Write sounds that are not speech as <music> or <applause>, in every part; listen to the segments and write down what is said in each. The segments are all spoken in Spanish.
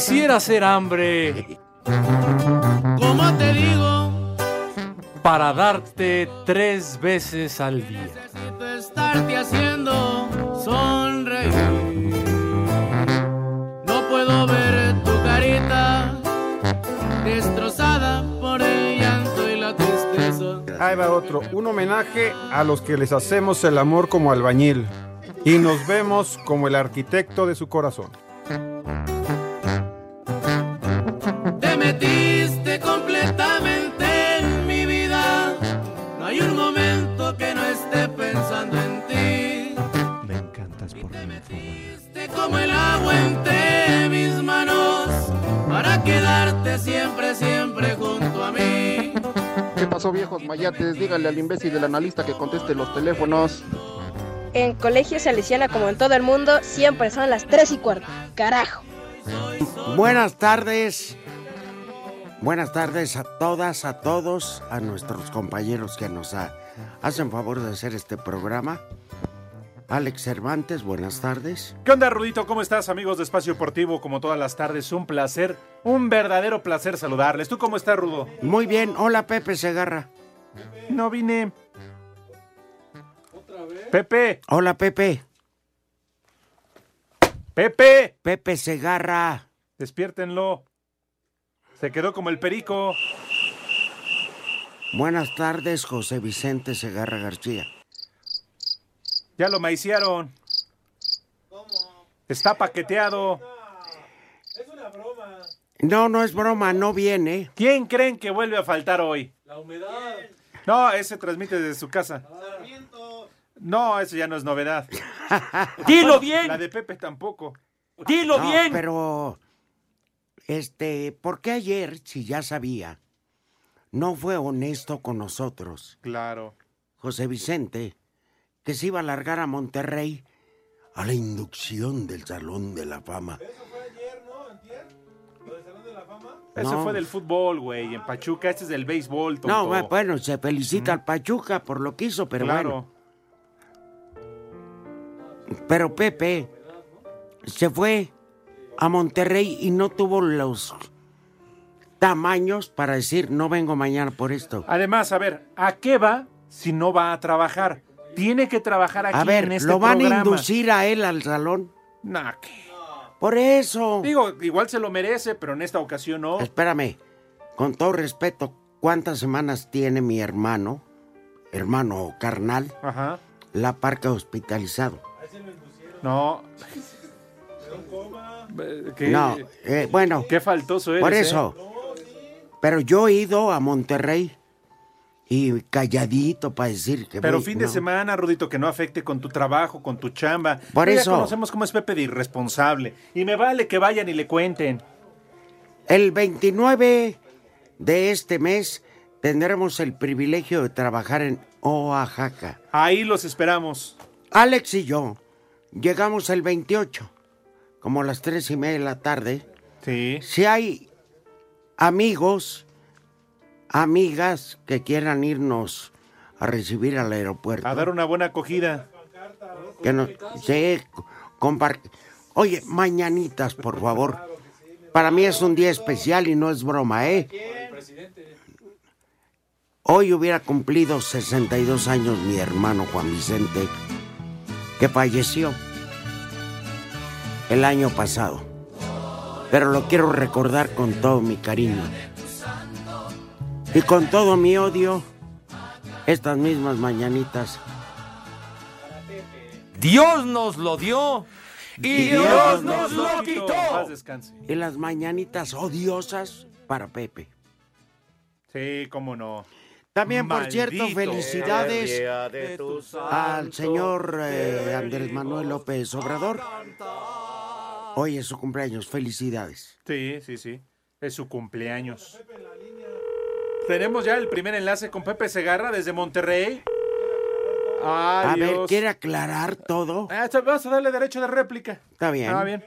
Quisiera hacer hambre ¿Cómo te digo? para darte tres veces al día. Necesito estarte haciendo sonreír. No puedo ver tu carita destrozada por el llanto y la tristeza. Ahí va otro, un homenaje a los que les hacemos el amor como albañil y nos vemos como el arquitecto de su corazón. Como el agua entre mis manos para quedarte siempre, siempre junto a mí. ¿Qué pasó, viejos mayates? Díganle al imbécil del analista que conteste los teléfonos. En colegio salesiana, como en todo el mundo, siempre son las 3 y cuarto. Carajo. Buenas tardes. Buenas tardes a todas, a todos, a nuestros compañeros que nos ha- hacen favor de hacer este programa. Alex Cervantes, buenas tardes. ¿Qué onda, Rudito? ¿Cómo estás, amigos de Espacio Deportivo? Como todas las tardes, un placer, un verdadero placer saludarles. ¿Tú cómo estás, Rudo? Muy bien, hola Pepe Segarra. No vine. Pepe, Hola Pepe. Pepe, Pepe Segarra. despiértenlo. Se quedó como el perico. Buenas tardes, José Vicente Segarra García. Ya lo maiciaron. Está paqueteado. No, no es broma, no viene. ¿Quién creen que vuelve a faltar hoy? La humedad. No, ese transmite desde su casa. No, eso ya no es novedad. <laughs> ¡Dilo La bien! de Pepe tampoco. ¡Dilo No, bien! pero este, ¿por qué ayer, si ya sabía, no fue honesto con nosotros, Claro. José Vicente, que se iba a largar a Monterrey a la inducción del Salón de la Fama? Eso No. fue del fútbol, güey. En Pachuca, este es del béisbol, tonto. No, bueno, bueno, se felicita al Pachuca por lo que hizo, pero claro. bueno. Pero Pepe se fue a Monterrey y no tuvo los tamaños para decir no vengo mañana por esto. Además, a ver, ¿a qué va si no va a trabajar? Tiene que trabajar aquí A ver, en este ¿lo van programa. a inducir a él al salón? Nah, ¿qué? Por eso. Digo, igual se lo merece, pero en esta ocasión no. Espérame, con todo respeto, ¿cuántas semanas tiene mi hermano, hermano o carnal, Ajá. la parca hospitalizado? No. ¿Qué, No, eh, bueno, qué faltoso eres, por ¿eh? eso. Pero yo he ido a Monterrey y calladito para decir que Pero voy, fin de no. semana, Rudito, que no afecte con tu trabajo, con tu chamba. Por Ya eso. conocemos cómo es Pepe de irresponsable. Y me vale que vayan y le cuenten. El 29 de este mes tendremos el privilegio de trabajar en Oaxaca. Ahí los esperamos. Alex y yo llegamos el 28. como las tres y media de la tarde, Sí. si hay amigos, amigas que quieran irnos a recibir al aeropuerto. A dar una buena acogida. Que no, sí, Oye, mañanitas, por favor. Para mí es un día especial y no es broma, ¿eh? Hoy hubiera cumplido 62 años mi hermano Juan Vicente, que falleció el año pasado. Pero lo quiero recordar con todo mi cariño. Y con todo mi odio, estas mismas mañanitas Dios nos lo dio y Dios nos lo quitó. y las mañanitas odiosas para Pepe. Sí, cómo no. También, por cierto, felicidades al señor eh, Andrés Manuel López Obrador. Hoy es su cumpleaños, felicidades. Sí, sí, sí. Es su cumpleaños. Tenemos ya el primer enlace con Pepe Segarra desde Monterrey. A ver. ¿quiere aclarar todo? Ah, Vamos a darle derecho de réplica. Está bien. Ah, bien.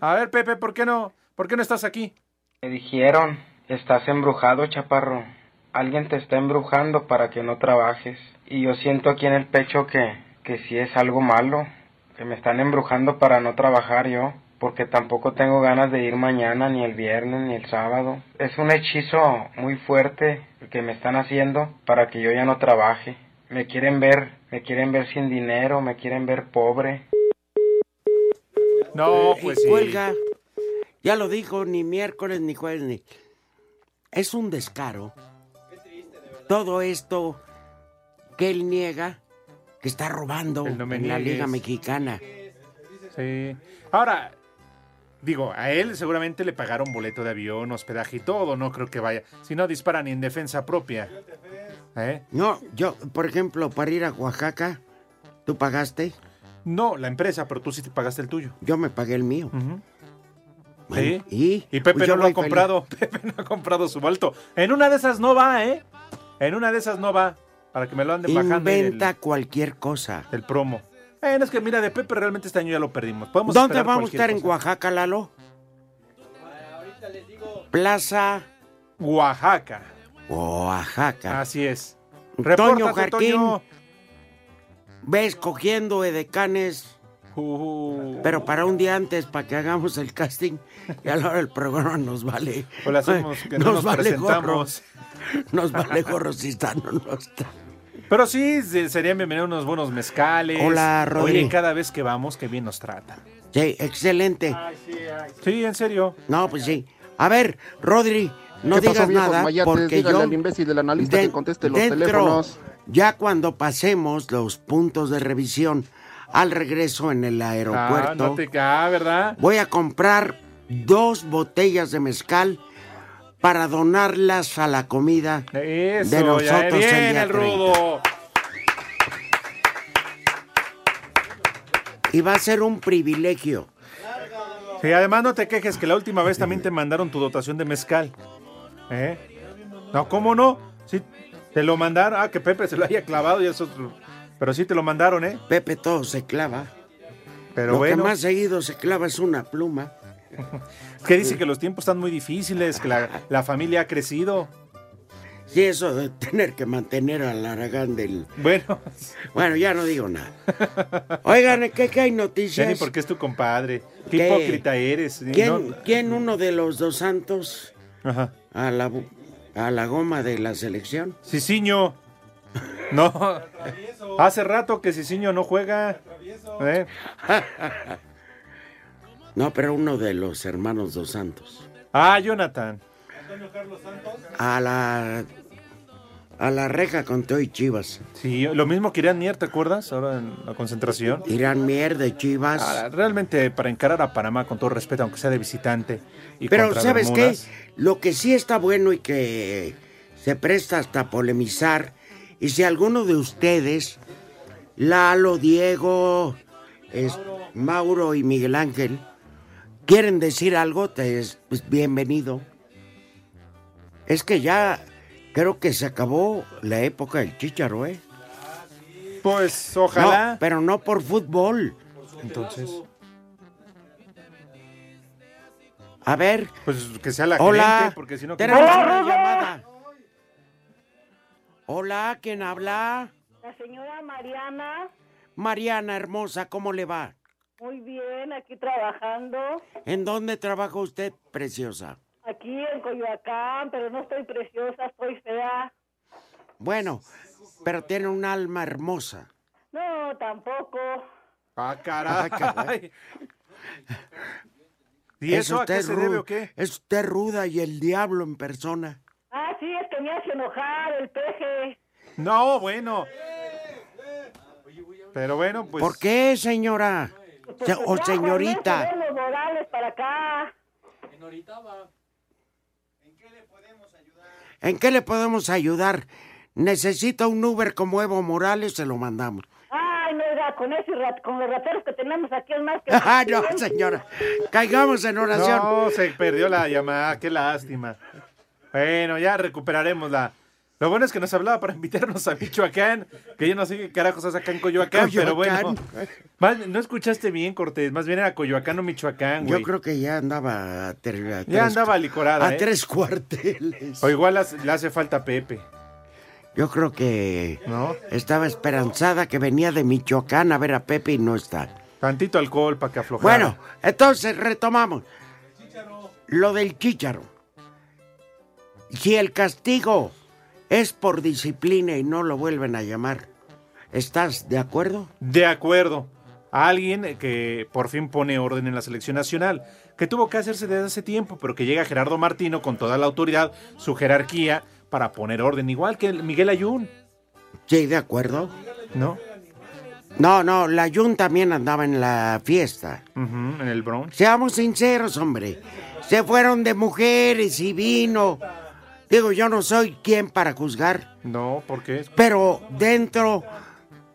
A ver, Pepe, ¿por qué no? ¿Por qué no estás aquí? Me dijeron, estás embrujado, chaparro. Alguien te está embrujando para que no trabajes. Y yo siento aquí en el pecho que, que sí es algo malo, que me están embrujando para no trabajar yo, porque tampoco tengo ganas de ir mañana, ni el viernes, ni el sábado. Es un hechizo muy fuerte el que me están haciendo para que yo ya no trabaje. Me quieren ver, me quieren ver sin dinero, me quieren ver pobre. No, Y pues sí. cuelga. Ya lo dijo, ni miércoles ni jueves ni. Es un descaro. Todo esto que él niega que está robando no en la. Liga Mexicana. Sí. Ahora, digo, a él seguramente le pagaron boleto de avión, hospedaje y todo. No creo que vaya. Si no, dispara ni en defensa propia. ¿Eh? No, yo, por ejemplo, para ir a Oaxaca, ¿tú pagaste? No, la empresa, pero tú sí te pagaste el tuyo. Yo me pagué el mío. Ujú. Bueno, Sí. y, Y Pepe pues yo no lo ha feliz. comprado. <laughs> Pepe no ha comprado su balto. En una de esas no va, ¿eh? En una de esas no va. Para que me lo anden bajando Inventa el, cualquier cosa. el promo. Eh, no, es que mira, de Pepe realmente este año ya lo perdimos. Podemos ¿Dónde vamos a estar en cosa. Oaxaca, Lalo? Plaza Oaxaca. Oaxaca. Así es. Toño Jarquín. Toño. Ves cogiendo edecanes, Uh, pero para un día antes, para que hagamos el casting, y a la hora del programa nos vale. o le hacemos que no nos, vale gorro. presentamos. Nos vale gorro si están o no están. Pero sí, se- serían bienvenidos unos buenos mezcales. Hola, Rodri. Oye, cada vez que vamos, que bien nos trata. Sí, excelente. Sí, en serio. No, pues sí. A ver, Rodri, no ¿Qué pasó, digas viejos nada mayates? porque yo al imbécil del analista que conteste los dentro, teléfonos. Ya cuando pasemos los puntos de revisión al regreso en el Ah, aeropuerto, no te ah, ¿verdad? voy a comprar dos botellas de mezcal para donarlas a la comida Eso, de nosotros ya el día el 30. rudo. Y va a ser un privilegio. Sí, además no te quejes que la última vez también te mandaron tu dotación de mezcal. ¿Eh? No, ¿cómo no? Sí, te lo mandaron. Ah, que Pepe se lo haya clavado y eso. Pero sí te lo mandaron, ¿eh? Pepe todo se clava. Pero Lo bueno. que más seguido se clava es una pluma. Que dice que los tiempos están muy difíciles, que la, la familia ha crecido. Y eso de tener que mantener al Aragán del... Bueno, Bueno, ya no digo nada. Oigan, ¿qué, qué hay noticias? ni porque es tu compadre. Qué, ¿Qué? hipócrita eres. ¿Quién, No- quién uno de los dos santos Ajá. a la, a la goma de la selección? Ciciño. No. Hace rato que Ciciño no juega. ¿Eh? <laughs> No, pero uno de los hermanos dos santos. Ah, Jonathan. A la... A la reja con Teo y Chivas. Sí, lo mismo que Irán Mier, ¿te acuerdas? Ahora en la concentración. Irán Mier de Chivas. Ah, realmente para encarar a Panamá con todo respeto, aunque sea de visitante. Y Pero ¿sabes qué? Lo que sí está bueno y que se presta hasta polemizar, y si alguno de ustedes, Lalo, Diego, es- Mauro y Miguel Ángel, quieren decir algo, te es pues, bienvenido. Es que ya creo que se acabó la época del chícharo, ¿eh? Pues ojalá. No, pero no por fútbol. Entonces. A ver. Pues que sea la Hola. gerente, porque si no... Tenemos una llamada. Hola, ¿quién habla? La señora Mariana, Mariana hermosa, ¿cómo le va? Muy bien, aquí trabajando, ¿En dónde trabaja usted, preciosa? aquí en Coyoacán, pero no estoy preciosa, estoy fea. Bueno, pero tiene un alma hermosa. No, tampoco. Ah, caray. Ah, caray. <laughs> ¿Y Es eso a qué usted se debe ru- o qué? Es usted ruda y el diablo en persona. Ah, sí, es que me hace enojar el peje. No, bueno. Pero bueno, pues... ¿Por qué, señora? Porque Se- o ya, señorita. Ernesto, ven los Morales para acá. ¿En qué le podemos ayudar? Necesita un Uber como Evo Morales, se lo mandamos. Ay, no, oiga, con, ese rat- con los rateros que tenemos aquí es más que... <laughs> Ah, no, señora. Caigamos en oración. No, se perdió la llamada, qué lástima. Bueno, ya recuperaremos la... Lo bueno es que nos hablaba para <laughs> invitarnos a Michoacán, que yo no sé qué carajos hace acá en Coyoacán, pero bueno. Más- no escuchaste bien, Cortés, más bien era Coyoacán o Michoacán, güey. Yo creo que ya andaba a, ter- a Ya tres- andaba licorada, a ¿eh? tres cuarteles. O igual le hace falta Pepe. Yo creo que ¿No? estaba esperanzada que venía de Michoacán a ver a Pepe y no está. Tantito alcohol para que aflojara. Bueno, entonces retomamos. Lo del chícharo. Si el castigo es por disciplina y no lo vuelven a llamar, ¿estás de acuerdo? De acuerdo. Alguien que por fin pone orden en la selección nacional, que tuvo que hacerse desde hace tiempo, pero que llega Gerardo Martino con toda la autoridad, su jerarquía, para poner orden, igual que el Miguel Ayun, Sí, de acuerdo. ¿no? No, no, la Jun también andaba en la fiesta. En el Bronx. Seamos sinceros, hombre. Se fueron de mujeres y vino. Digo, yo no soy quien para juzgar, No, ¿por qué? pero dentro...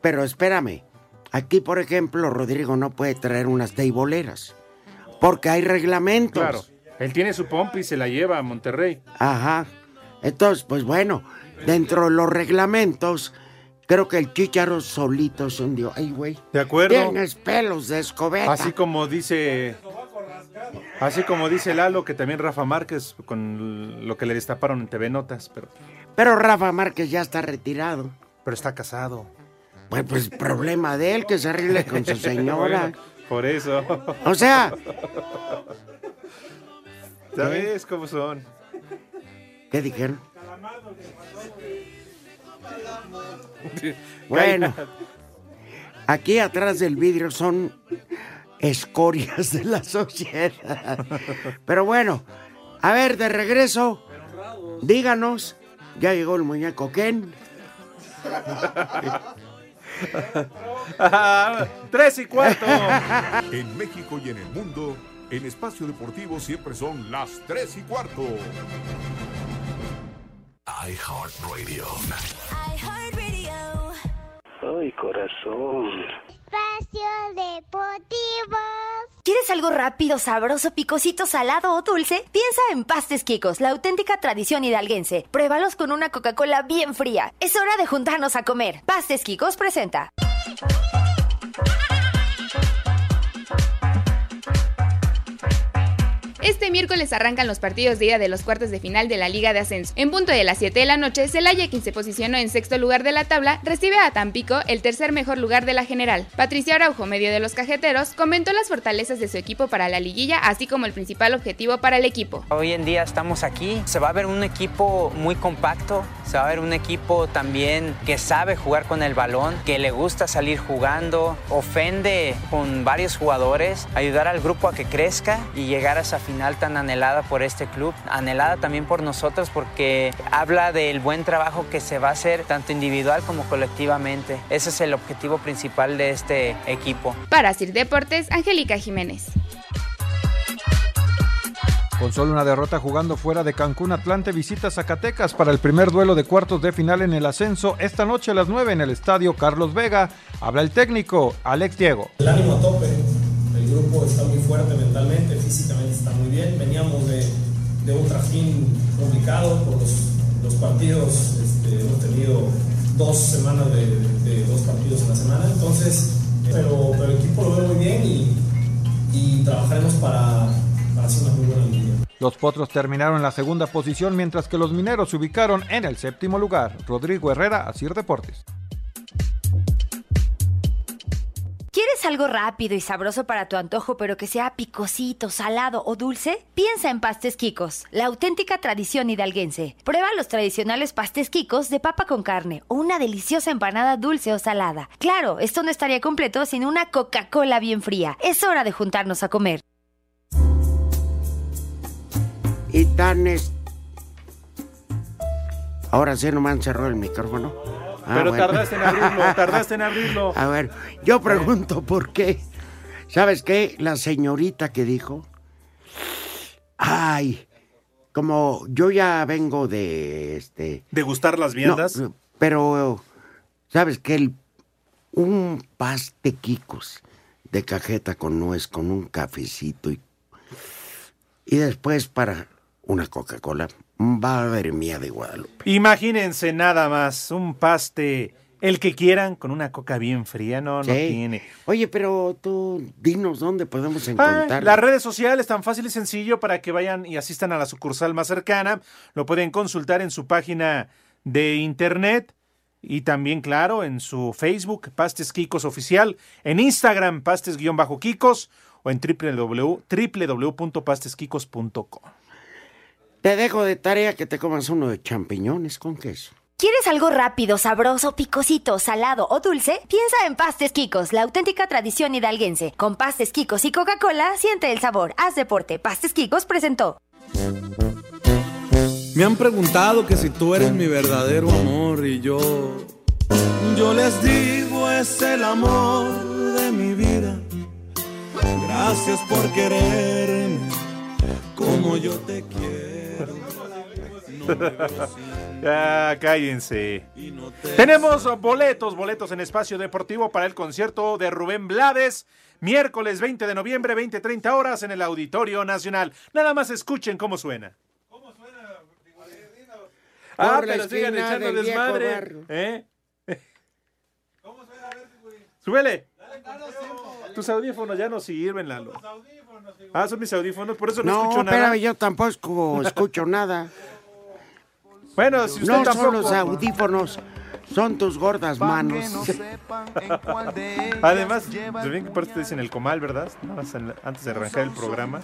Pero espérame. Aquí, por ejemplo, Rodrigo no puede traer unas teiboleras. Porque hay reglamentos. Claro. Él tiene su pompa y se la lleva a Monterrey. Ajá. Entonces, pues bueno, dentro de los reglamentos, creo que el chícharo solito se hundió. Ay, güey. De acuerdo. Tienes pelos de escobeta. Así como dice. Así como dice Lalo, que también Rafa Márquez, con lo que le destaparon en TV Notas, pero, Pero Rafa Márquez ya está retirado. pero está casado. Pues, pues problema de él, que se arregle con su <laughs> señora. Bueno, por eso. O sea, ¿Sabes cómo son? ¿qué dijeron? Bueno, aquí atrás del vidrio son escorias de la sociedad. Pero bueno, a ver, de regreso, díganos, ya llegó el muñeco Ken. <laughs> Tres y cuarto. En México y en el mundo, en Espacio Deportivo siempre son las 3 y cuarto. iHeartRadio. Ay, corazón. Espacio. ¿Quieres algo rápido, sabroso, picosito, salado o dulce? Piensa en Pastes Quicos, la auténtica tradición hidalguense. Pruébalos con una Coca-Cola bien fría. Es hora de juntarnos a comer. Pastes Quicos presenta. Este miércoles arrancan los partidos de ida de los cuartos de final de la Liga de Ascenso. En punto de las 7 de la noche, Celaya, quien se posicionó en sexto lugar de la tabla, recibe a Tampico, el tercer mejor lugar de la general. Patricia Araujo, medio de los cajeteros, comentó las fortalezas de su equipo para la liguilla, así como el principal objetivo para el equipo. Hoy en día estamos aquí, se va a ver un equipo muy compacto, se va a ver un equipo también que sabe jugar con el balón, que le gusta salir jugando, ofende con varios jugadores, ayudar al grupo a que crezca y llegar a esa final tan anhelada por este club, anhelada también por nosotros porque habla del buen trabajo que se va a hacer tanto individual como colectivamente. Ese es el objetivo principal de este equipo. Para Sir Deportes, Angélica Jiménez. Con solo una derrota jugando fuera de Cancún, Atlante visita Zacatecas para el primer duelo de cuartos de final en el ascenso esta noche a las 9 en el estadio Carlos Vega. Habla el técnico Alex Diego. El ánimo a tope, grupo está muy fuerte mentalmente, físicamente está muy bien. Veníamos de, de un trajín complicado por los, los partidos, este, hemos tenido dos semanas de, de dos partidos en la semana, entonces, pero, pero el equipo lo ve muy bien y, y trabajaremos para, para hacer una muy buena liga. Los Potros terminaron en la segunda posición mientras que los Mineros se ubicaron en el séptimo lugar. Rodrigo Herrera, Asir Deportes. ¿Quieres algo rápido y sabroso para tu antojo, pero que sea picosito, salado o dulce? Piensa en Pastes Quicos, la auténtica tradición hidalguense. Prueba los tradicionales pastes Quicos de papa con carne o una deliciosa empanada dulce o salada. Claro, esto no estaría completo sin una Coca-Cola bien fría. Es hora de juntarnos a comer. Y tan es... Ahora sí nomás cerró el micrófono. Ah, Pero bueno. tardaste en abrirlo, tardaste en abrirlo. <laughs> A ver, yo pregunto por qué. ¿Sabes qué? La señorita que dijo. Ay, como yo ya vengo de este. ¿De gustar las viandas? No, pero, ¿sabes qué? El- un paste quicos de cajeta con nuez, con un cafecito y, y después para una Coca-Cola. Madre mía de Guadalupe. Imagínense nada más, un paste, el que quieran, con una coca bien fría, no, no tiene. Oye, pero tú dinos dónde podemos Ah, encontrar. las redes sociales tan fácil y sencillo para que vayan y asistan a la sucursal más cercana. Lo pueden consultar en su página de internet y también, claro, en su Facebook, Pastes Kikos Oficial, en Instagram, Pastes-Kikos o en www- www.pasteskikos.com. Te dejo de tarea que te comas uno de champiñones con queso. ¿Quieres algo rápido, sabroso, picosito, salado o dulce? Piensa en Pastes Quicos, la auténtica tradición hidalguense. Con Pastes Quicos y Coca-Cola, siente el sabor. Haz deporte. Pastes Quicos presentó. Me han preguntado que si tú eres mi verdadero amor y yo, yo les digo es el amor de mi vida. Gracias por quererme como yo te quiero. <laughs> Ya, cállense. Tenemos boletos, boletos en espacio deportivo para el concierto de Rubén Blades, miércoles 20 de noviembre, 20-30 horas en el Auditorio Nacional. Nada más escuchen cómo suena. Ah, Por la pero sigan echando del viejo desmadre. barrio. ¿Eh? Súbele. Tus audífonos ya no sirven, Lalo. Ah, son mis audífonos, por eso no, No, escucho nada. espérame, yo tampoco escucho nada. <laughs> Bueno, si usted no tampoco... son los audífonos, son tus gordas manos. <laughs> Además, ven que parte dicen el comal, ¿verdad? Antes de arrancar el programa.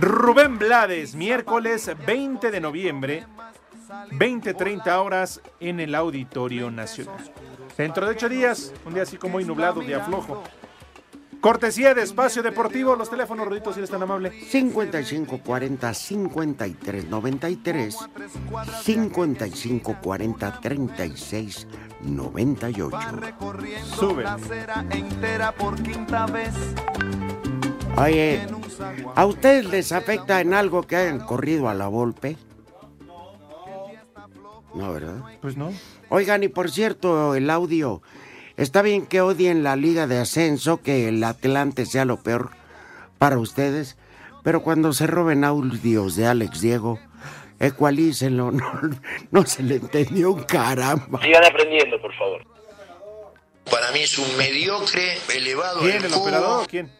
Rubén Blades, miércoles 20 de noviembre, 20-30 horas en el Auditorio Nacional. Dentro de ocho días, un día así como hoy nublado, de aflojo. Cortesía de Espacio Deportivo, los teléfonos, Rodito, si eres tan amable. 5540 5393 5540 36 98 Sube. entera por quinta vez. Oye, ¿a ustedes les afecta en algo que hayan corrido a la Volpe? No, ¿verdad? Pues no. Oigan, y por cierto, el audio. Está bien que odien la Liga de Ascenso, que el Atlante sea lo peor para ustedes, pero cuando se roben audios de Alex Diego, ecualícenlo, <laughs> no, no se le entendió un caramba. Sigan aprendiendo, por favor. Para mí es un mediocre elevado ¿Quién, el cubo. operador quién? Hoy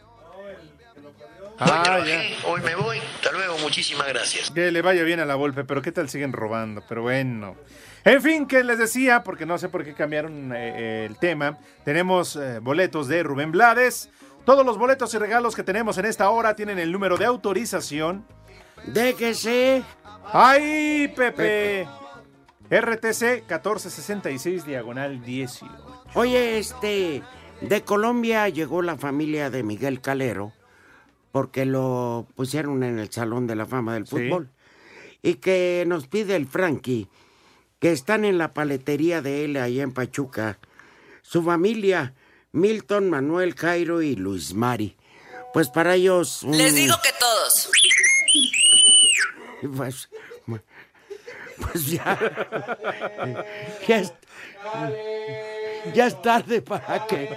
Ah, trabajé, hoy me voy. Hasta luego, muchísimas gracias. Que le vaya bien a la Volpe, pero qué tal siguen robando, pero bueno. En fin, que les decía, porque no sé por qué cambiaron eh, el tema, tenemos eh, boletos de Rubén Blades. Todos los boletos y regalos que tenemos en esta hora tienen el número de autorización. Déjese. ¡Ay, Pepe! RTC 1466 diagonal 18. Oye, este, de Colombia llegó la familia de Miguel Calero porque lo pusieron en el Salón de la Fama del Sí. Fútbol. Y que nos pide el Frankie que están en la paletería de él allá en Pachuca. Su familia, Milton, Manuel, Cairo y Luis Mari. Pues para ellos... un- Les digo que todos. <laughs> Pues, pues ya. <laughs> ya, es, ya es tarde para que...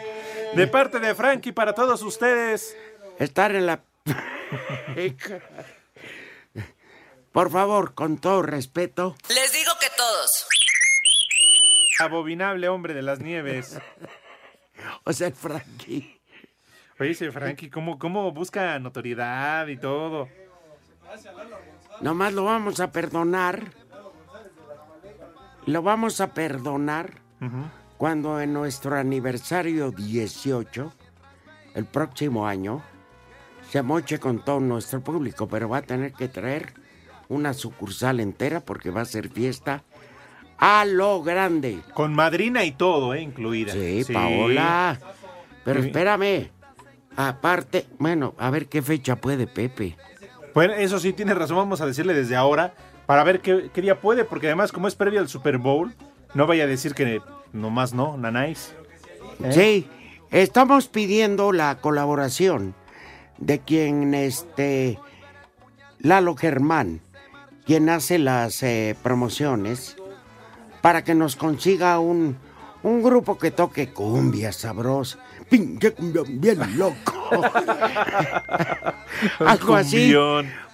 De parte de Frankie para todos ustedes. Estar en la... <laughs> Por favor, con todo respeto. Les todos. Abominable hombre de las nieves. <laughs> O sea, el Frankie. Oye, ese Frankie, ¿cómo, ¿cómo busca notoriedad y todo? Nomás lo vamos a perdonar. Lo vamos a perdonar cuando en nuestro aniversario 18, el próximo año, se moche con todo nuestro público, pero va a tener que traer una sucursal entera porque va a ser fiesta a lo grande. Con madrina y todo, ¿eh? Incluida. Sí, Paola. Pero espérame. Aparte, bueno, a ver qué fecha puede Pepe. Bueno, eso sí, tiene razón, vamos a decirle desde ahora, para ver qué, qué día puede, porque además, como es previo al Super Bowl, no vaya a decir que nomás no, nanáis. ¿Eh? Sí, estamos pidiendo la colaboración de quien, este, Lalo Germán, quien hace las eh, promociones, para que nos consiga un, un grupo que toque cumbia sabrosa. Pinche cumbia bien loco. <laughs> Algo así.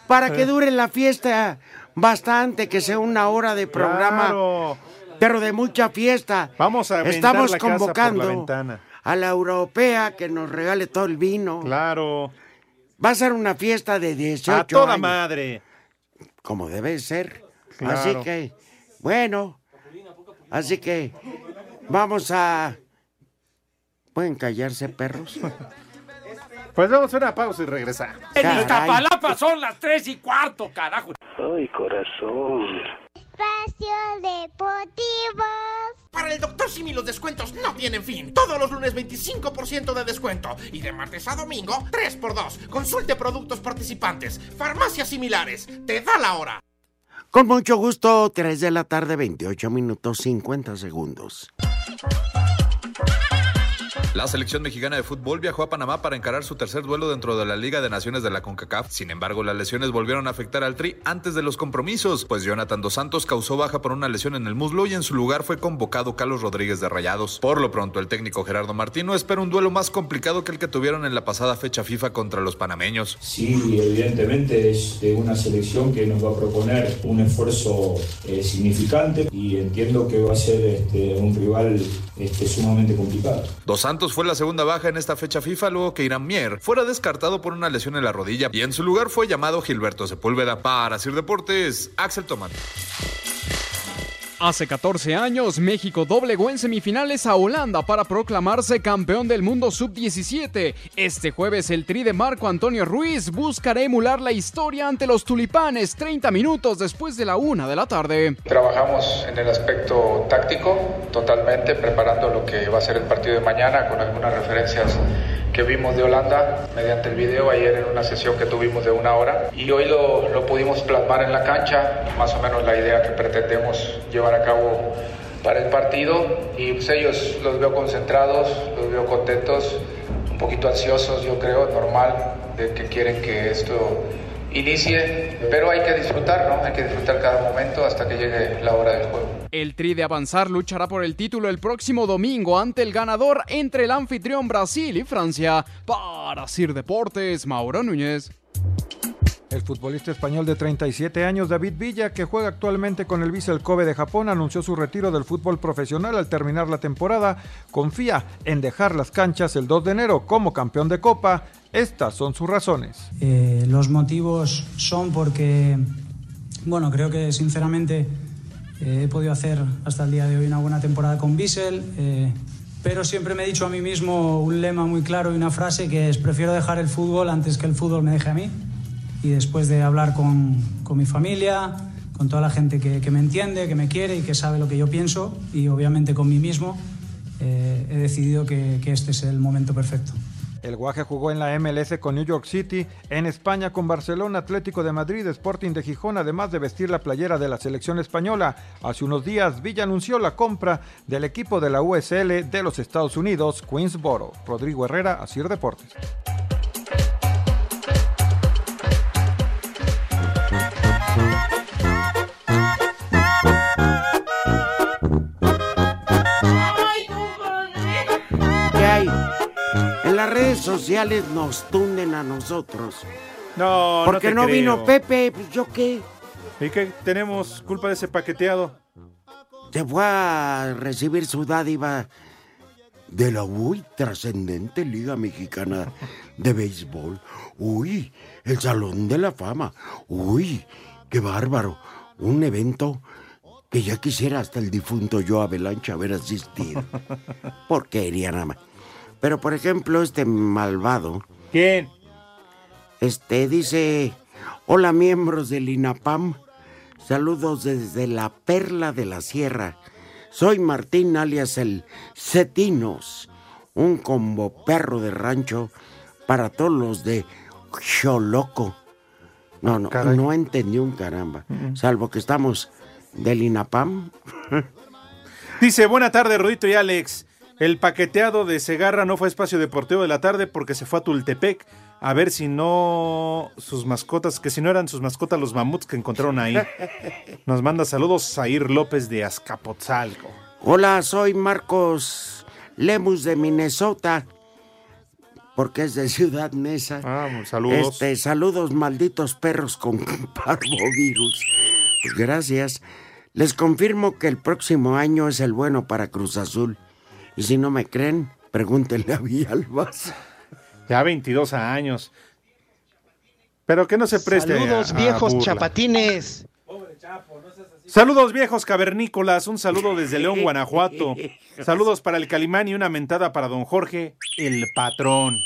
Para que dure la fiesta bastante, que sea una hora de programa. Claro. Pero de mucha fiesta. Vamos a Estamos la casa por la convocando ventana. a la europea que nos regale todo el vino. Claro. Va a ser una fiesta de 18 A toda años. madre. Como debe ser. Claro. Así que, bueno. Así que, vamos a... ¿Pueden callarse, perros? Pues vamos a una pausa y regresamos. En. Iztapalapa son las tres y cuarto, carajo. Ay, corazón. Espacio Deportivo. Para el Doctor Simi los descuentos no tienen fin. Todos los lunes 25% de descuento. Y de martes a domingo 3x2. Consulte productos participantes. Farmacias similares. Te da la hora. Con mucho gusto, 3 de la tarde, 28 minutos 50 segundos. La selección mexicana de fútbol viajó a Panamá para encarar su tercer duelo dentro de la Liga de Naciones de la CONCACAF. Sin embargo, las lesiones volvieron a afectar al Tri antes de los compromisos, pues Jonathan Dos Santos causó baja por una lesión en el muslo y en su lugar fue convocado Carlos Rodríguez de Rayados. Por lo pronto, el técnico Gerardo Martino espera un duelo más complicado que el que tuvieron en la pasada fecha FIFA contra los panameños. Sí, evidentemente es de una selección que nos va a proponer un esfuerzo eh, significante y entiendo que va a ser este, un rival este, sumamente complicado. Dos Santos fue la segunda baja en esta fecha FIFA luego que Irán Mier fuera descartado por una lesión en la rodilla y en su lugar fue llamado Gilberto Sepúlveda. Para Sir Deportes, Axel Tomán. Hace 14 años, México doblegó en semifinales a Holanda para proclamarse campeón del mundo sub-17. Este jueves, el tri de Marco Antonio Ruiz buscará emular la historia ante los tulipanes 30 minutos después de la una de la tarde. Trabajamos en el aspecto táctico totalmente, preparando lo que va a ser el partido de mañana con algunas referencias que vimos de Holanda mediante el video ayer en una sesión que tuvimos de una hora. Y hoy lo, lo pudimos plasmar en la cancha, más o menos la idea que pretendemos llevar a cabo para el partido. Y pues ellos los veo concentrados, los veo contentos, un poquito ansiosos yo creo, normal, de que quieren que esto inicie, pero hay que disfrutar, ¿no? Hay que disfrutar cada momento hasta que llegue la hora del juego. El Tri de Avanzar luchará por el título el próximo domingo ante el ganador entre el anfitrión Brasil y Francia. Para Sir Deportes, Mauro Núñez. El futbolista español de 37 años, David Villa, que juega actualmente con el Vissel Kobe de Japón, anunció su retiro del fútbol profesional al terminar la temporada. Confía en dejar las canchas el 2 de enero como campeón de Copa. Estas son sus razones. Eh, los motivos son porque, bueno, creo que sinceramente eh, he podido hacer hasta el día de hoy una buena temporada con Bissell, eh, pero siempre me he dicho a mí mismo un lema muy claro y una frase que es prefiero dejar el fútbol antes que el fútbol me deje a mí. Y después de hablar con, mi familia, con toda la gente que, me entiende, que me quiere y que sabe lo que yo pienso, y obviamente con mí mismo, eh, he decidido que, que este es el momento perfecto. El Guaje jugó en la MLS con New York City, en España con Barcelona, Atlético de Madrid, Sporting de Gijón, además de vestir la playera de la selección española. Hace unos días, Villa anunció la compra del equipo de la USL de los Estados Unidos, Queensboro. Rodrigo Herrera, Asir Deportes. Redes sociales nos tunden a nosotros. No, Porque no, no, te vino creo. Pepe, pues yo qué. ¿Y qué tenemos culpa de ese paqueteado? Se fue a recibir su dádiva de la muy trascendente Liga Mexicana de Béisbol. Uy, el Salón de la Fama. Uy, qué bárbaro. Un evento que ya quisiera hasta el difunto yo Avalanche haber asistido. <laughs> Porquería nada más. Pero por ejemplo, este malvado. ¿Quién? Este dice: Hola, miembros del INAPAM. Saludos desde la Perla de la Sierra. Soy Martín alias el Cetinos, un combo perro de rancho para todos los de Choloco. No, no, no entendí un caramba. Salvo que estamos del INAPAM. <laughs> Dice, buena tarde, Rudito y Alex. El paqueteado de Segarra no fue espacio deportivo de la tarde porque se fue a Tultepec a ver si no sus mascotas, que si no eran sus mascotas los mamuts que encontraron ahí. <laughs> Nos manda saludos Zair López de Azcapotzalco. Hola, soy Marcos Lemus de Minnesota. Porque es de Ciudad Mesa. Ah, saludos. Este, saludos, malditos perros con <laughs> parvovirus. Pues gracias. Les confirmo que el próximo año es el bueno para Cruz Azul. Y si no me creen, pregúntenle a Villalbas. Ya 22 años. Pero que no se preste. Saludos, a- a viejos burla. chapatines. Saludos, viejos cavernícolas. Un saludo desde León, Guanajuato. <laughs> Saludos para el Calimán y una mentada para don Jorge, el patrón.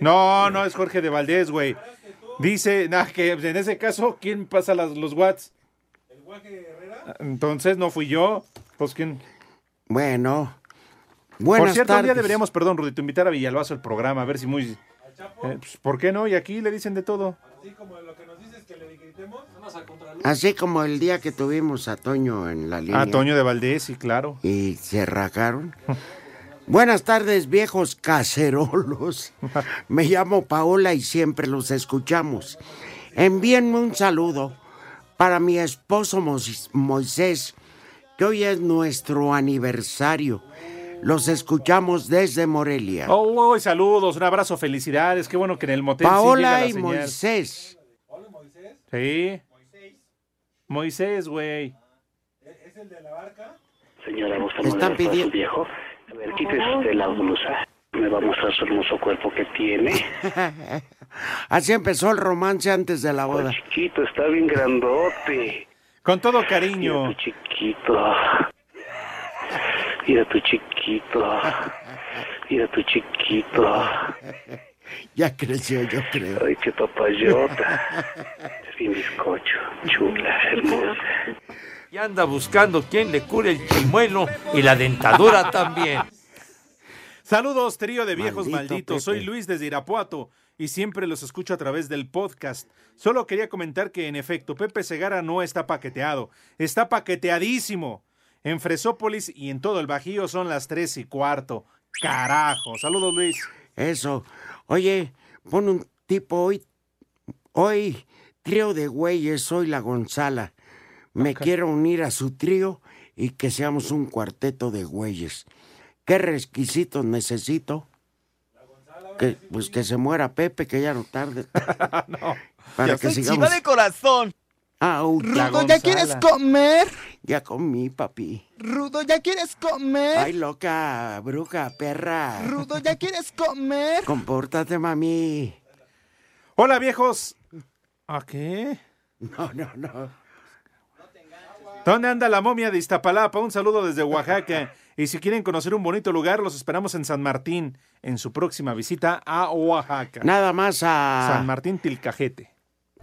No, no es Jorge de Valdés, güey. Dice, nah, que en ese caso, ¿quién pasa las, los watts? Entonces no fui yo. Pues quién. Bueno. Buenas Por cierto, un día tardes. deberíamos, perdón, Rudito, invitar a Villalbazo al programa, a ver si muy. Eh, pues, ¿Por qué no? Y aquí le dicen de todo. Así como el día que tuvimos a Toño en la línea. A Toño de Valdés, sí, claro. Y se rajaron. <laughs> Buenas tardes, viejos cacerolos. <laughs> Me llamo Paola y siempre los escuchamos. Envíenme un saludo para mi esposo Moisés, que hoy es nuestro aniversario. Los escuchamos desde Morelia. Oh, oh, saludos, un abrazo, felicidades. Qué bueno que en el motel sí llega Paola la y señal. Moisés. Sí. Moisés, güey. Señora, ¿gusta Están molestar a su pidiendo- viejo? A ver, quítese usted la blusa. Me va a mostrar su hermoso cuerpo que tiene. <laughs> Así empezó el romance antes de la boda. Chiquito, está bien grandote. Con todo cariño. Mira tu chiquito. Mira tu chiquito. Mira tu chiquito. Ya creció, yo creo. Ay, qué papayota. Es bien bizcocho. Chula, hermosa. Y anda buscando quien le cure el chimuelo y la dentadura también. Saludos, trío de viejos Maldito malditos. Soy. Luis desde Irapuato y siempre los escucho a través del podcast. Solo quería comentar que, en efecto, Pepe Segara no está paqueteado. Está paqueteadísimo. En Fresópolis y en todo el Bajío son las tres y cuarto. Carajo. Saludos, Luis. Eso. Oye, pon un tipo hoy. Hoy, trío de güeyes, soy la Gonzala. Me quiero unir a su trío y que seamos un cuarteto de güeyes. ¿Qué requisitos necesito? Que, pues que se muera Pepe, que ya no tarde. <laughs> Para Yo que soy sigamos. chiva de corazón. Au, Rudo, ¿ya quieres comer? Ya comí, papi. Rudo, ¿ya quieres comer? Ay, loca, bruja, perra. Rudo, ¿ya quieres comer? Compórtate, mami. Hola, viejos. ¿A qué? No, no, no. ¿Dónde anda la momia de Iztapalapa? Un saludo desde Oaxaca. Y si quieren conocer un bonito lugar, los esperamos en San Martín, en su próxima visita a Oaxaca. Nada más a... San Martín Tilcajete.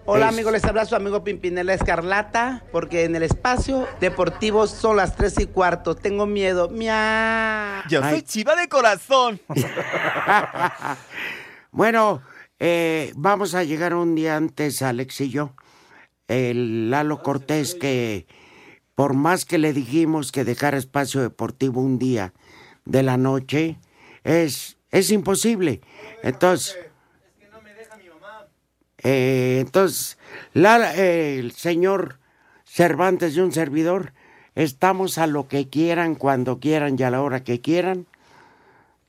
Hola amigos, les habla su amigo Pimpinela Escarlata, porque en el espacio deportivo son las tres y cuarto. Tengo miedo. Mia. Yo soy Ay. chiva de corazón. <laughs> Bueno, eh, vamos a llegar un día antes, Alex y yo. El Lalo Cortés, que por más que le dijimos que dejara espacio deportivo un día de la noche, es, es imposible. Entonces. Eh, entonces, la- eh, el señor Cervantes y un servidor, estamos a lo que quieran, cuando quieran y a la hora que quieran.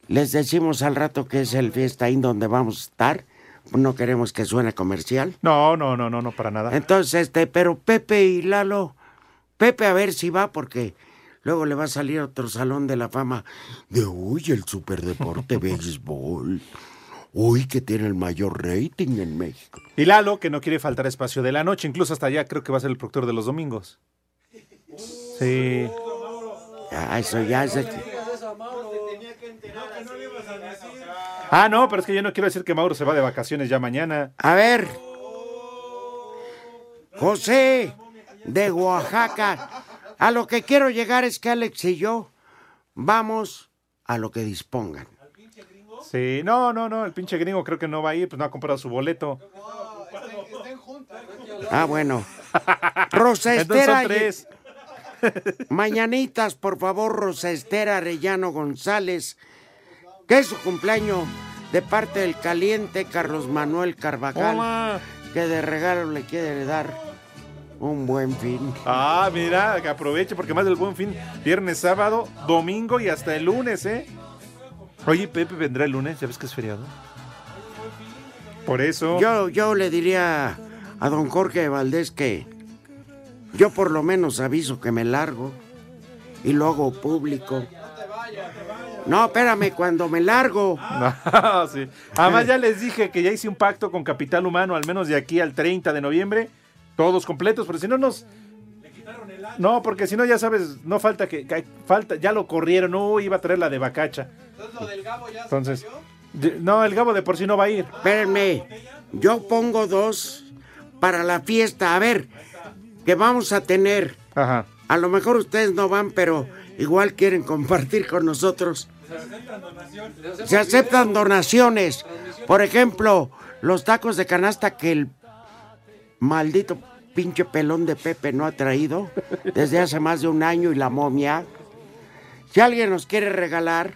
Les decimos al rato que es el fiesta ahí donde vamos a estar. No queremos que suene comercial. No, no, no, no, no, para nada. Entonces, este, pero Pepe y Lalo, Pepe a ver si va porque Luego le va a salir otro salón de la fama de, uy, el superdeporte <laughs> béisbol. Uy, que tiene el mayor rating en México. Y Lalo, que no quiere faltar espacio de la noche, incluso hasta allá creo que va a ser el productor de los domingos. Sí. Ya, eso ya es... Ah, no, pero es que yo no quiero decir que Mauro se va de vacaciones ya mañana. A ver. José, de Oaxaca. A lo que quiero llegar es que Alex y yo vamos a lo que dispongan. Sí, no, no, no, el pinche gringo creo que no va a ir, pues no ha comprado su boleto. Ah, bueno. Rosa Estera. tres. <laughs> Mañanitas, por favor, Rosa Esther Arellano González, que es su cumpleaños de parte del caliente Carlos Manuel Carvajal, Hola. que de regalo le quiere dar un buen fin. Ah, mira, que aproveche porque más del buen fin, viernes, sábado, domingo y hasta el lunes, ¿eh? Oye, Pepe vendrá el lunes, ya ves que es feriado. Por eso. Yo, yo le diría a don Jorge Valdés que yo por lo menos aviso que me largo y lo hago público. No, espérame, cuando me largo. No, <laughs> sí. Además ya les dije que ya hice un pacto con Capital Humano, al menos de aquí al 30 de noviembre, todos completos, pero si no nos... No, porque si no ya sabes, no falta que, falta, ya lo corrieron, no iba a traer la de Bacacha. Entonces, de- no, el Gabo de por sí no va a ir. Espérenme, yo pongo dos para la fiesta. A ver, que vamos a tener. Ajá. A lo mejor ustedes no van, pero igual quieren compartir con nosotros. Se aceptan donaciones. Por ejemplo, los tacos de canasta que el maldito pinche pelón de Pepe no ha traído desde hace más de un año y la momia. Si alguien nos quiere regalar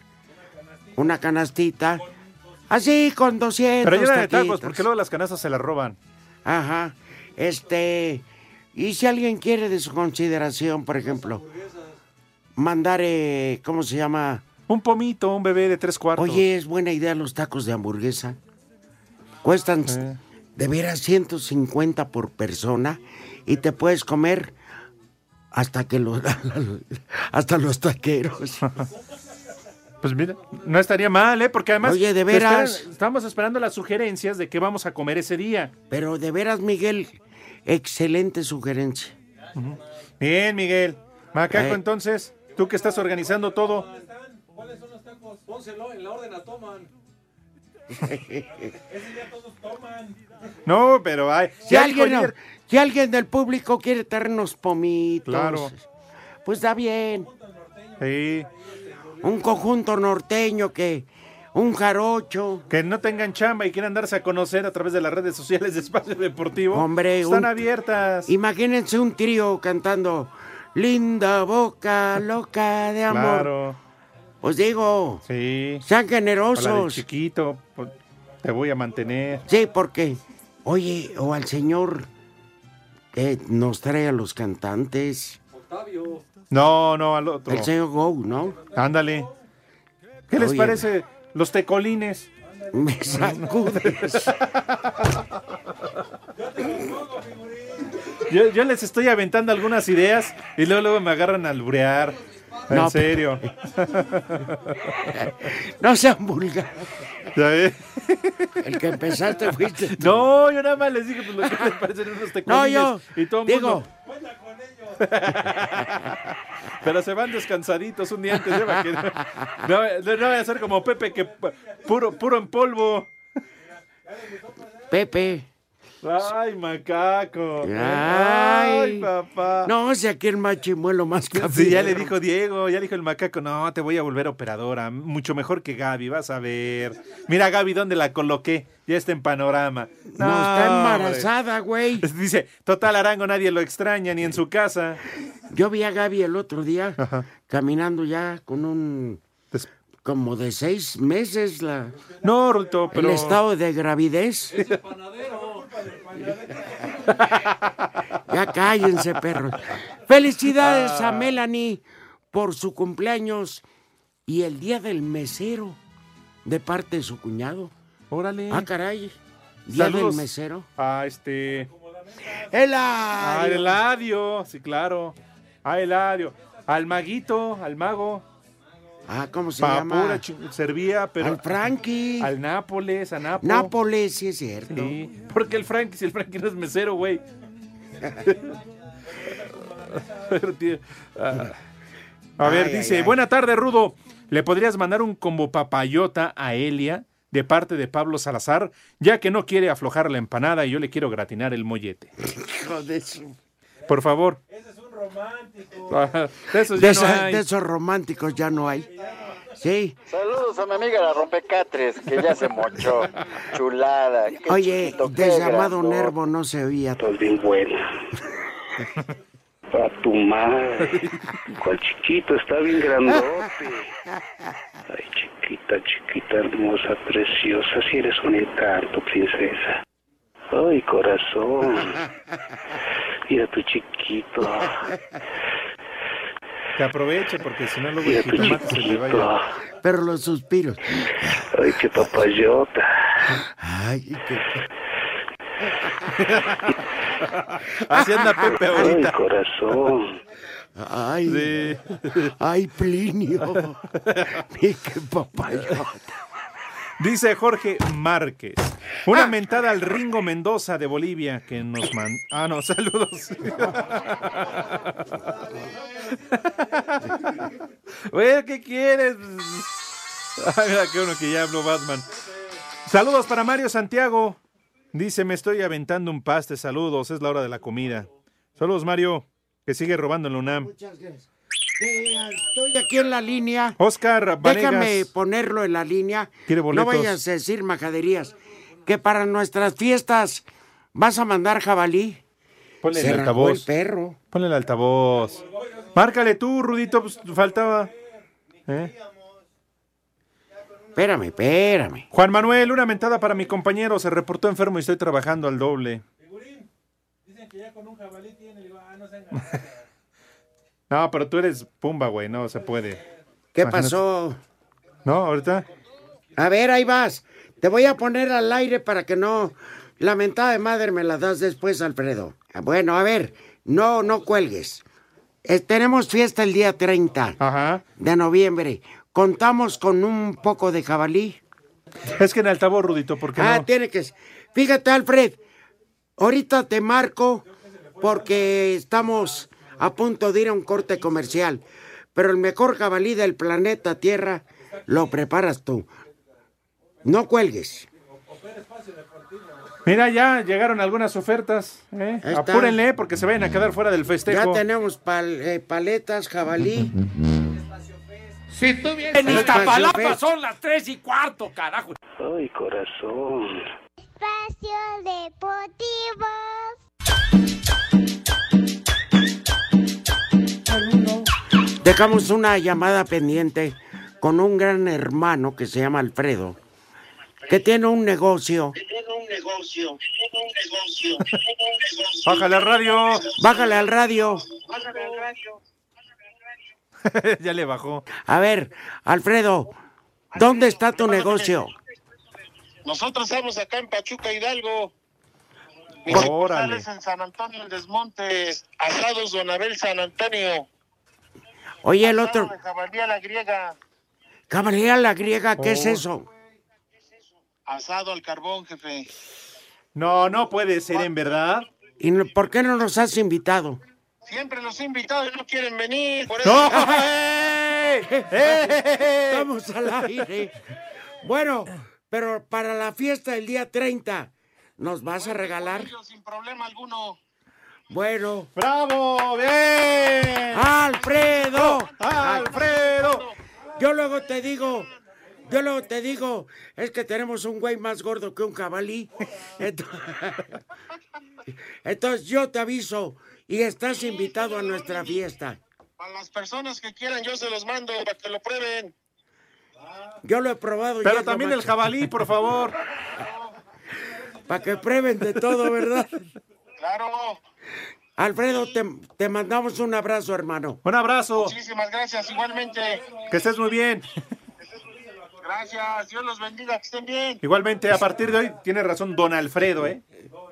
una canastita, así con 200 Pero llena de tacos, porque luego las canastas se las roban. Ajá. Este. Y si alguien quiere de su consideración, por ejemplo, mandar, eh, ¿cómo se llama? Un pomito, un bebé de tres cuartos. Oye, es buena idea los tacos de hamburguesa. Cuestan de veras 150 por persona y te puedes comer hasta que los <laughs> hasta los taqueros. <laughs> Pues mira, no estaría mal, ¿eh? Porque además... Oye, de veras. estamos esperando las sugerencias de qué vamos a comer ese día. Pero de veras, Miguel, excelente sugerencia. Bien, Miguel. Macaco, Eh. entonces, tú que estás organizando todo. ¿Cuáles son los tacos? Pónselo en la orden a toman. <laughs> No, pero hay. Si alguien, si alguien del público quiere traernos pomitos, Claro. pues da bien. Sí. Un conjunto norteño que, un jarocho. Que no tengan chamba y quieran darse a conocer a través de las redes sociales de Espacio Deportivo. Hombre, están un- abiertas. Imagínense un trío cantando Linda boca loca de amor. Claro. Os digo, Sí. sean la generosos. chiquito, pues, te voy a mantener. Sí, porque, oye, o al señor que nos trae a los cantantes, Octavio. No, no, al otro. el señor Go, ¿no? Ándale. ¿Qué les Oye. parece los tecolines? Me sacudes. Yo, yo les estoy aventando algunas ideas y luego, luego me agarran a alburear. En <laughs> No, serio. no. Ya ve. El que empezaste fuiste tú. No, yo nada más les dije pues, lo que les parecen unos tecolines. No, yo y todo el digo, mundo. Pero se van descansaditos un día antes. Para que no, no, vaya a ser como Pepe que pu- puro, puro en polvo. Pepe. Ay, macaco. Ay. Ay, papá. No, si aquí el machimuelo más Sí, café. ya le dijo Diego, ya le dijo el macaco, no, te voy a volver operadora, mucho mejor que Gaby, vas a ver. Mira Gaby, ¿dónde la coloqué? Ya está en panorama. No, está embarazada, güey. <laughs> Dice, total Arango nadie lo extraña, ni en su casa. Yo vi a Gaby el otro día caminando ya con un... Como de seis meses la, No, Ruto, pero... el estado de gravidez. Ya cállense, perros. Felicidades Ah. a Melanie por su cumpleaños y el día del mesero de parte de su cuñado. Órale. Ah, caray. Día Saludos del mesero. A este... ¡El A Eladio, sí, claro. A Eladio. Al maguito, al mago. Ah, ¿cómo se Pa' llama? servía, pero. Al Frankie. Al Nápoles, a Nápoles. Nápoles, sí es cierto. Sí, porque el Frankie, si el Frankie no es mesero, güey. <laughs> Ah. A ver, Ay, dice, ay. buena tarde, Rudo. ¿Le podrías mandar un combo papayota a Elia de parte de Pablo Salazar, ya que no quiere aflojar la empanada y yo le quiero gratinar el mollete? <laughs> Hijo de su- Por favor. Ajá, <laughs> De esos De, ya esa- no hay. de esos románticos ya no hay. Sí. Saludos a mi amiga la rompecatres, que ya se mochó. Chulada. Qué Oye, de grandote. Nervo no se oía. Estás bien buena. A tu madre. Cuál chiquito, está bien grandote. Ay, chiquita, chiquita, hermosa, preciosa. Si eres un encanto, princesa. Ay, corazón. Mira tu chiquito. <laughs> Que aproveche, porque si no luego el jitomate se le vaya. Pero los suspiros. Ay, qué papayota. Ay, qué... <laughs> Así anda Pepe Ay, ahorita. corazón. Ay, ay, Plinio. <laughs> Mira qué papayota. Dice Jorge Márquez. Una mentada al Ringo Mendoza de Bolivia que nos manda. Ah, no, <laughs> saludos. Güey, ¿qué quieres? Ah, mira, qué bueno que ya habló Batman. Saludos para Mario Santiago. Dice, me estoy aventando un paste. Saludos, es la hora de la comida. Saludos, Mario, que sigue robando en la UNAM. Eh, Estoy aquí en la línea. Oscar Déjame ponerlo en la línea. ¿Quiere No vayas a decir majaderías. Que para nuestras fiestas vas a mandar jabalí. Ponle el Se altavoz. el perro. Ponle el altavoz. Márcale tú, Rudito, pues faltaba. ¿Eh? Espérame, espérame. Juan Manuel, una mentada para mi compañero. Se reportó enfermo y estoy trabajando al doble. No, pero tú eres Pumba, güey. No se puede. ¿Qué Imagínate. pasó? ¿No? ¿Ahorita? A ver, ahí vas. Te voy a poner al aire para que no. La mentada de madre me la das después, Alfredo. Bueno, a ver, no, no cuelgues. Eh, tenemos fiesta el día 30 de noviembre. Contamos con un poco de jabalí. Es que en altavoz, Rudito, porque Ah, no? tiene que. Fíjate, Alfred. Ahorita te marco porque estamos a punto de ir a un corte comercial. Pero el mejor jabalí del planeta Tierra lo preparas tú. No cuelgues. Mira, ya llegaron algunas ofertas. ¿eh? Apúrenle porque se vayan a quedar fuera del festejo. Ya tenemos pal- eh, paletas, jabalí. Si tú vienes en Iztapalapa son las tres y cuarto, carajo. Ay, corazón. Espacio Deportivo. Dejamos una llamada pendiente con un gran hermano que se llama Alfredo, que tiene un negocio. Bájale al radio. Bájale al radio. <laughs> ya le bajó. A ver, Alfredo, ¿dónde está tu negocio? Nosotros estamos acá en Pachuca Hidalgo. Mis en San Antonio el Desmonte, asados Don Abel San Antonio. Oye, el otro, de jabalí a la griega, caballería la griega, ¿qué es Oh. eso? asado al carbón, jefe. No, no puede ser en verdad. ¿Y no- por qué no nos has invitado? Siempre los he invitado y no quieren venir. Por eso ¡No! <laughs> Estamos al aire. Bueno, pero para la fiesta del día 30, ¿nos vas a regalar? sin problema alguno. Bueno. ¡Bravo! ¡Bien! ¡Alfredo! ¡Alfredo! Yo luego te digo, yo luego te digo, es que tenemos un güey más gordo que un jabalí. Ento- Entonces yo te aviso y estás invitado a nuestra fiesta. A las personas que quieran yo se los mando para que lo prueben. Yo lo he probado. y Pero también el jabalí, por favor. <laughs> Para que prueben de todo, ¿verdad? Claro. Alfredo, te, te mandamos un abrazo, hermano. Un abrazo. Muchísimas gracias, igualmente. Que estés muy bien. Gracias, Dios los bendiga, que estén bien. Igualmente, a partir de hoy, tiene razón don Alfredo, ¿eh?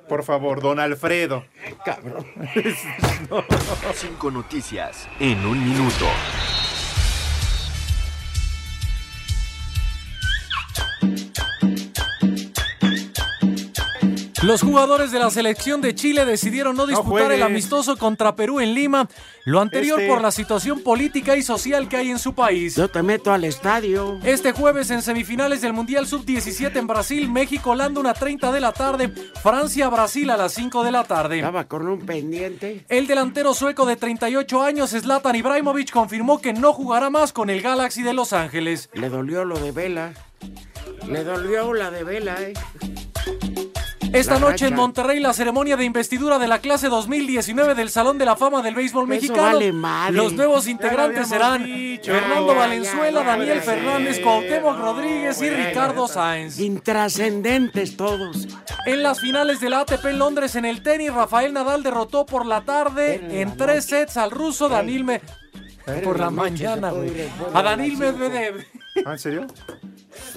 Por favor, don Alfredo. Cabrón. <laughs> Cinco noticias en un minuto. Los jugadores de la selección de Chile decidieron no disputar el amistoso contra Perú en Lima, lo anterior Este. por la situación política y social que hay en su país. Yo te meto al estadio. Este jueves en semifinales del Mundial Sub-17 en Brasil, México Holanda una 30 de la tarde, Francia Brasil a las 5 de la tarde. Estaba con un pendiente. El delantero sueco de 38 años, Zlatan Ibrahimovic, confirmó que no jugará más con el Galaxy de Los Ángeles. Le dolió lo de Vela. Le dolió la de Vela, ¿eh? Esta La noche en. Monterrey la ceremonia de investidura de la clase 2019 del Salón de la Fama del Béisbol Mexicano. vale. Los nuevos integrantes serán dicho. Fernando Ya, Valenzuela, ya, Daniel ya, Fernández. Cuauhtémoc Rodríguez y Ricardo. Sáenz. Intrascendentes todos. En las finales de la ATP en Londres en el tenis, Rafael Nadal derrotó por la tarde en tres sets al ruso Danil Me... Por la mañana, güey. A Danil Medvedev. ¿Ah, en serio?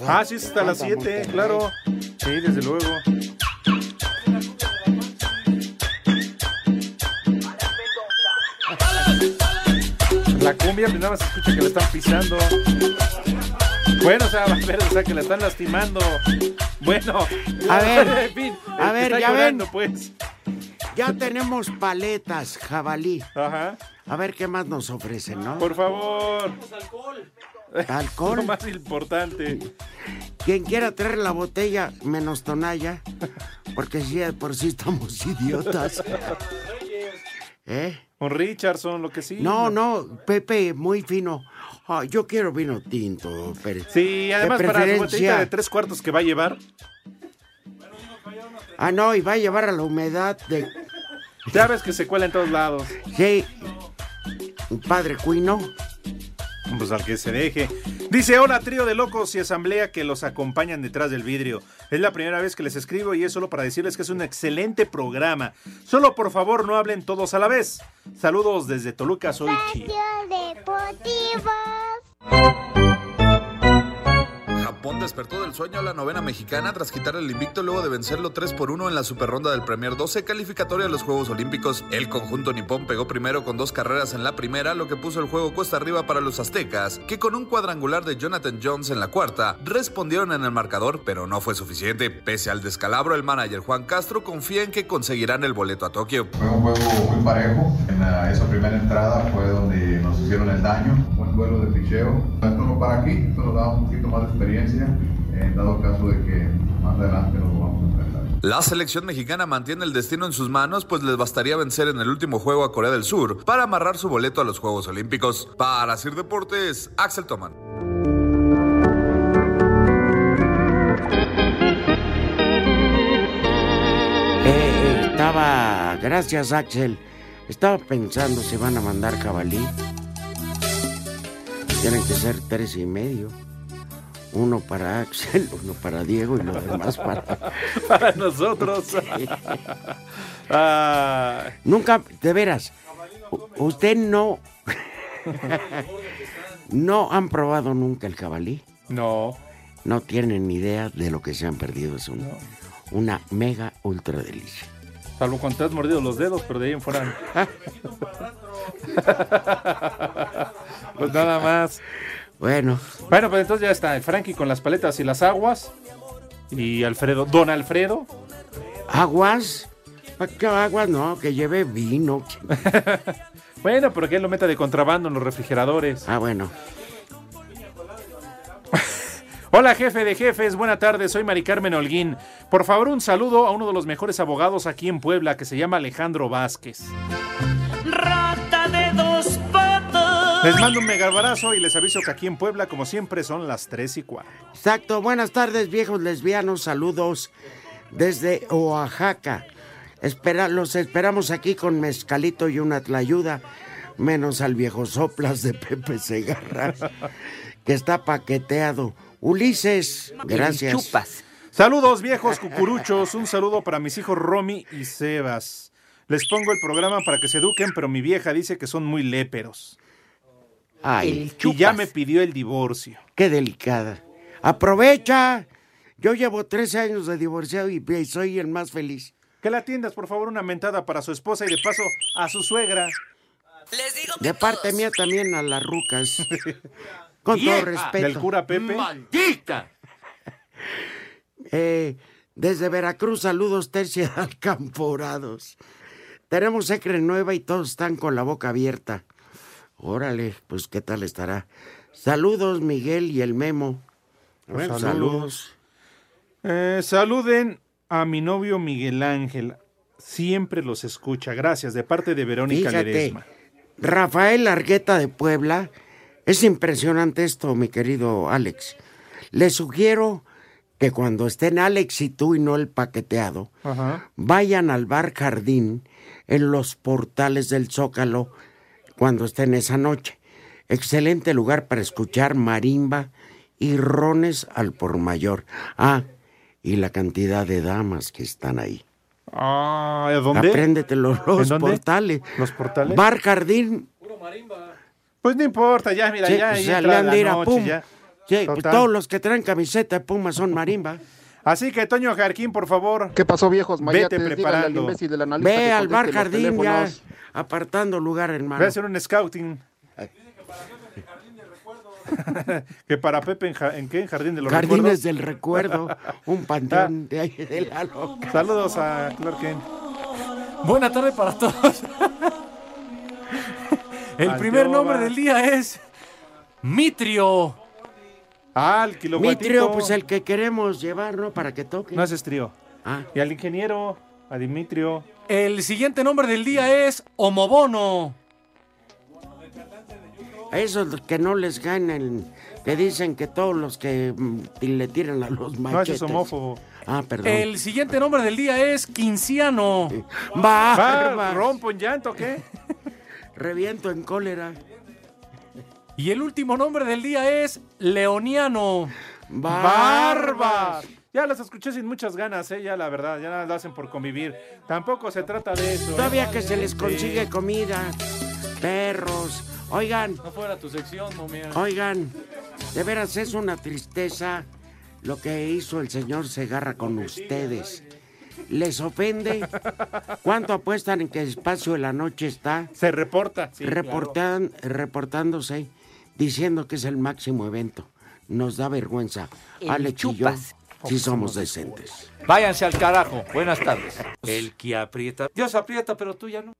Ah, sí, es hasta las 7, claro. Sí, desde luego. La cumbia, pues nada más se escucha que la están pisando. Bueno, o sea, va a ver, o sea, que la están lastimando. Bueno. A ver, <laughs> en fin, a ver, está ya llorando, ven. pues. Ya tenemos paletas, jabalí. Ajá. A ver qué más nos ofrecen, ¿no? Por favor. Alcohol. Lo más importante. Quien quiera traer la botella menos tonalla, porque si de por sí estamos <laughs> idiotas. ¿Eh? Con Richardson, lo que sí. No, no, Pepe, muy fino. Ah, yo quiero vino tinto, Pérez. Sí, además De para su preferencia- botellita de tres cuartos que va a llevar. Ah, no, y va a llevar a la humedad de... Ya ves que se cuela en todos lados. Sí, un padre cuino. Pues al que se deje. Dice, hola trío de locos y asamblea que los acompañan detrás del vidrio. Es la primera vez que les escribo y es solo para decirles que es un excelente programa. Solo por favor no hablen todos a la vez. Saludos desde Toluca, soy Chi. Deportivo. Japón despertó del sueño a la novena mexicana tras quitar el invicto luego de vencerlo 3 por 1 en la superronda del Premier 12 calificatoria a los Juegos Olímpicos. El conjunto nipón pegó primero con dos carreras en la primera, lo que puso el juego cuesta arriba para los aztecas, que con un cuadrangular de Jonathan Jones en la cuarta respondieron en el marcador, pero no fue suficiente. Pese al descalabro, el manager Juan Castro confía en que conseguirán el boleto a Tokio. Fue un juego muy parejo. En esa primera entrada fue donde nos hicieron el daño. Buen duelo de picheo. Esto no para aquí, esto nos da un poquito más de experiencia en dado caso de que más adelante nos vamos a enfrentar. La selección mexicana mantiene el destino en sus manos, pues les bastaría vencer en el último juego a Corea del Sur para amarrar su boleto a los Juegos Olímpicos. Para Sir Deportes, Axel Toman. Eh, estaba, gracias Axel, estaba pensando si van a mandar jabalí. Tienen que ser tres y medio. Uno para Axel, <laughs> uno para Diego y lo demás para... <laughs> Para nosotros. <laughs> Ah, Nunca, de veras, usted no... no han probado nunca el jabalí. no. No tienen ni idea de lo que se han perdido. Es un- una mega ultra delicia. Salvo cuando te has mordido los dedos, pero de ahí en fuera. pues nada más. Bueno. Bueno, pues entonces ya está. Frankie con las paletas y las aguas. Y Alfredo, don Alfredo. ¿Aguas? ¿Para qué aguas? No, que lleve vino. <laughs> Bueno, pero que él lo meta de contrabando en los refrigeradores. Ah, bueno. <laughs> Hola, jefe de jefes. Buena tarde. Soy Mari Carmen Holguín. Por favor, un saludo a uno de los mejores abogados aquí en Puebla que se llama Alejandro Vázquez. Les mando un mega abrazo y les aviso que aquí en Puebla, como siempre, son las 3 y 4. Exacto. Buenas tardes, viejos lesbianos. Saludos desde Oaxaca. Espera, los esperamos aquí con mezcalito y una tlayuda, menos al viejo soplas de Pepe Segarra, que está paqueteado. Ulises, gracias. Saludos, viejos cucuruchos. Un saludo para mis hijos Romy y Sebas. Les pongo el programa para que se eduquen, pero mi vieja dice que son muy léperos. Ay, y ya me pidió el divorcio. qué delicada. Aprovecha. Yo llevo 13 años de divorciado y y soy el más feliz. Que la atiendas, por favor, una mentada para su esposa y de paso a su suegra. De parte mía también a las rucas. Con todo respeto. Del cura Pepe. ¡Maldita! Eh, desde Veracruz, saludos tercia alcanforados. Tenemos secre nueva y todos están con la boca abierta. Órale, pues qué tal estará. Saludos Miguel y el Memo. Bueno, saludos. Eh, saluden a mi novio Miguel Ángel. Siempre los escucha. Gracias, de parte de Verónica Fíjate, Ledesma. Rafael Argueta de Puebla. Es impresionante esto, mi querido Alex. Le sugiero que cuando estén Alex y tú y no el paqueteado, Ajá. vayan al bar Jardín en los portales del Zócalo cuando estén esa noche. Excelente lugar para escuchar marimba y rones al por mayor. Ah, y la cantidad de damas que están ahí. Ah, ¿a dónde? Apréndetelo, los ¿En dónde? portales. ¿Los portales? Bar Jardín. Pues no importa, ya, mira, Sí, ya ya entra le han de ir a noche, Pum. ya. Sí, pues, todos los que traen camiseta de Puma son marimba. <laughs> Así que, Toño Jarquín, por favor. ¿Qué pasó, viejos Vete al preparando. imbécil del analista Ve al bar Jardín ya, teléfonos. Apartando lugar, hermano. Voy a hacer un scouting. <laughs> que para Pepe, ¿en, ja- ¿en qué? ¿En Jardín de los Jardines Recuerdos? del Recuerdo, un panteón de ahí de la loca. Saludos a Clark Kent. Buena tarde para todos. <laughs> El Al primer nombre del día es Mitrio. Ah, el kiloguatito. Mi trío, pues el que queremos llevar, ¿no? Para que toque. No haces trío. Ah. Y al ingeniero, a Dimitrio. El siguiente nombre del día es Homobono. A esos que no les ganan, que dicen que todos los que mm, le tiran a los No machetes. haces homófobo. Ah, perdón. El siguiente nombre del día es Quinciano. Va. ¿Rompo en llanto o qué? <laughs> Reviento en cólera. Y el último nombre del día es Leoniano. ¡Barbas! Ya los escuché sin muchas ganas, ¿eh? Ya la verdad, ya nada lo hacen por convivir. Tampoco se trata de eso. ¿eh? Todavía que se les consigue comida, perros. Oigan, No fuera tu sección, momia. oigan, de veras es una tristeza lo que hizo el señor Segarra con ustedes. ¿Les ofende? ¿Cuánto apuestan en que Espacio de la Noche está? Se reporta. sí, reportan, reportándose, diciendo que es el máximo evento. Nos da vergüenza. El Alex y yo chupas. Sí somos decentes. Váyanse al carajo. Buenas tardes. El que aprieta. Dios aprieta, pero tú ya no.